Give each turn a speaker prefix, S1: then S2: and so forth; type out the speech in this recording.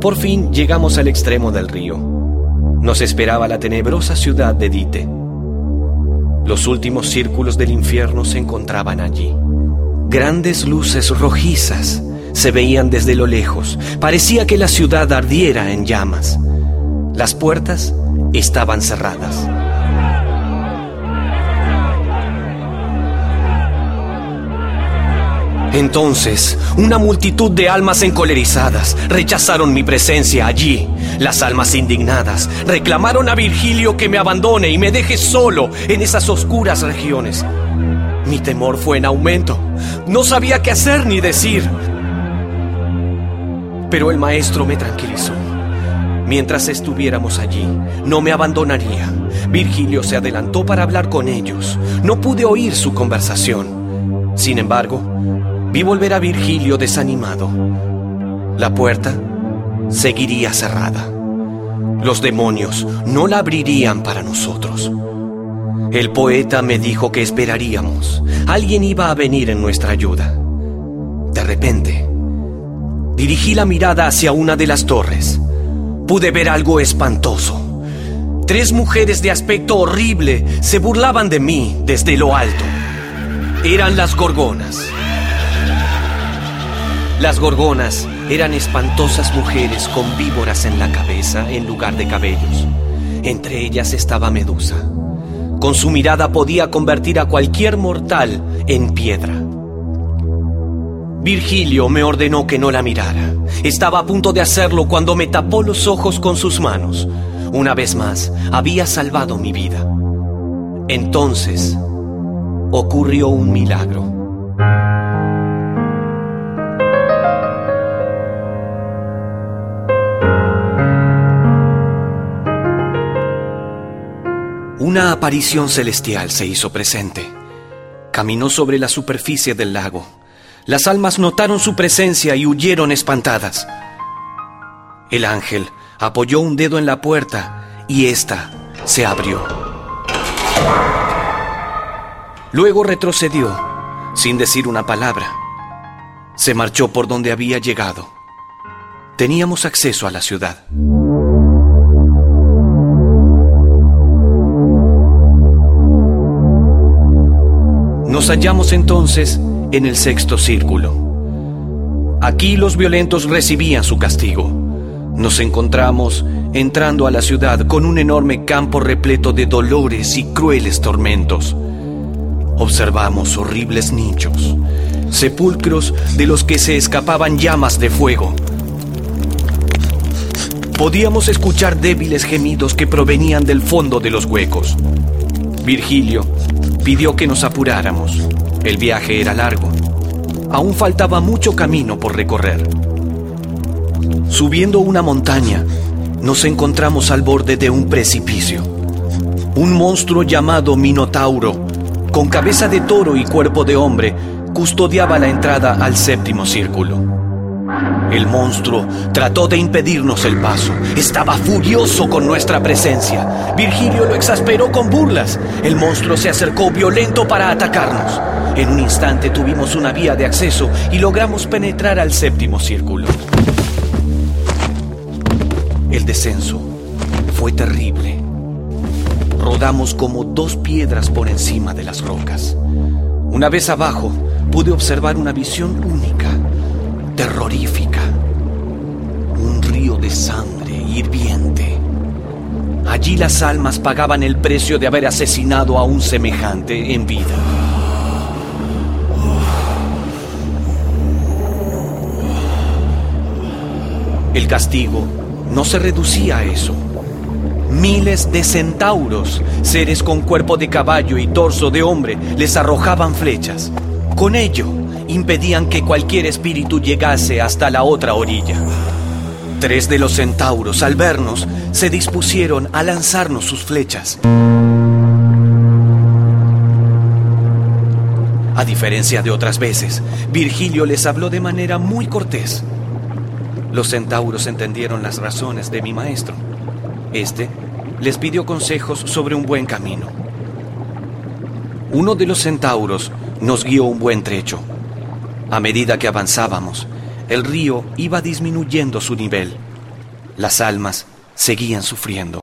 S1: Por fin llegamos al extremo del río. Nos esperaba la tenebrosa ciudad de Dite. Los últimos círculos del infierno se encontraban allí. Grandes luces rojizas se veían desde lo lejos. Parecía que la ciudad ardiera en llamas. Las puertas estaban cerradas. Entonces, una multitud de almas encolerizadas rechazaron mi presencia allí. Las almas indignadas reclamaron a Virgilio que me abandone y me deje solo en esas oscuras regiones. Mi temor fue en aumento. No sabía qué hacer ni decir. Pero el maestro me tranquilizó. Mientras estuviéramos allí, no me abandonaría. Virgilio se adelantó para hablar con ellos. No pude oír su conversación. Sin embargo, Vi volver a Virgilio desanimado. La puerta seguiría cerrada. Los demonios no la abrirían para nosotros. El poeta me dijo que esperaríamos. Alguien iba a venir en nuestra ayuda. De repente, dirigí la mirada hacia una de las torres. Pude ver algo espantoso. Tres mujeres de aspecto horrible se burlaban de mí desde lo alto. Eran las gorgonas. Las gorgonas eran espantosas mujeres con víboras en la cabeza en lugar de cabellos. Entre ellas estaba Medusa. Con su mirada podía convertir a cualquier mortal en piedra. Virgilio me ordenó que no la mirara. Estaba a punto de hacerlo cuando me tapó los ojos con sus manos. Una vez más, había salvado mi vida. Entonces, ocurrió un milagro. Una aparición celestial se hizo presente. Caminó sobre la superficie del lago. Las almas notaron su presencia y huyeron espantadas. El ángel apoyó un dedo en la puerta y ésta se abrió. Luego retrocedió, sin decir una palabra. Se marchó por donde había llegado. Teníamos acceso a la ciudad. Nos hallamos entonces en el sexto círculo. Aquí los violentos recibían su castigo. Nos encontramos entrando a la ciudad con un enorme campo repleto de dolores y crueles tormentos. Observamos horribles nichos, sepulcros de los que se escapaban llamas de fuego. Podíamos escuchar débiles gemidos que provenían del fondo de los huecos. Virgilio pidió que nos apuráramos. El viaje era largo. Aún faltaba mucho camino por recorrer. Subiendo una montaña, nos encontramos al borde de un precipicio. Un monstruo llamado Minotauro, con cabeza de toro y cuerpo de hombre, custodiaba la entrada al séptimo círculo. El monstruo trató de impedirnos el paso. Estaba furioso con nuestra presencia. Virgilio lo exasperó con burlas. El monstruo se acercó violento para atacarnos. En un instante tuvimos una vía de acceso y logramos penetrar al séptimo círculo. El descenso fue terrible. Rodamos como dos piedras por encima de las rocas. Una vez abajo, pude observar una visión única terrorífica. Un río de sangre hirviente. Allí las almas pagaban el precio de haber asesinado a un semejante en vida. El castigo no se reducía a eso. Miles de centauros, seres con cuerpo de caballo y torso de hombre, les arrojaban flechas. Con ello, impedían que cualquier espíritu llegase hasta la otra orilla. Tres de los centauros, al vernos, se dispusieron a lanzarnos sus flechas. A diferencia de otras veces, Virgilio les habló de manera muy cortés. Los centauros entendieron las razones de mi maestro. Este les pidió consejos sobre un buen camino. Uno de los centauros nos guió un buen trecho. A medida que avanzábamos, el río iba disminuyendo su nivel. Las almas seguían sufriendo.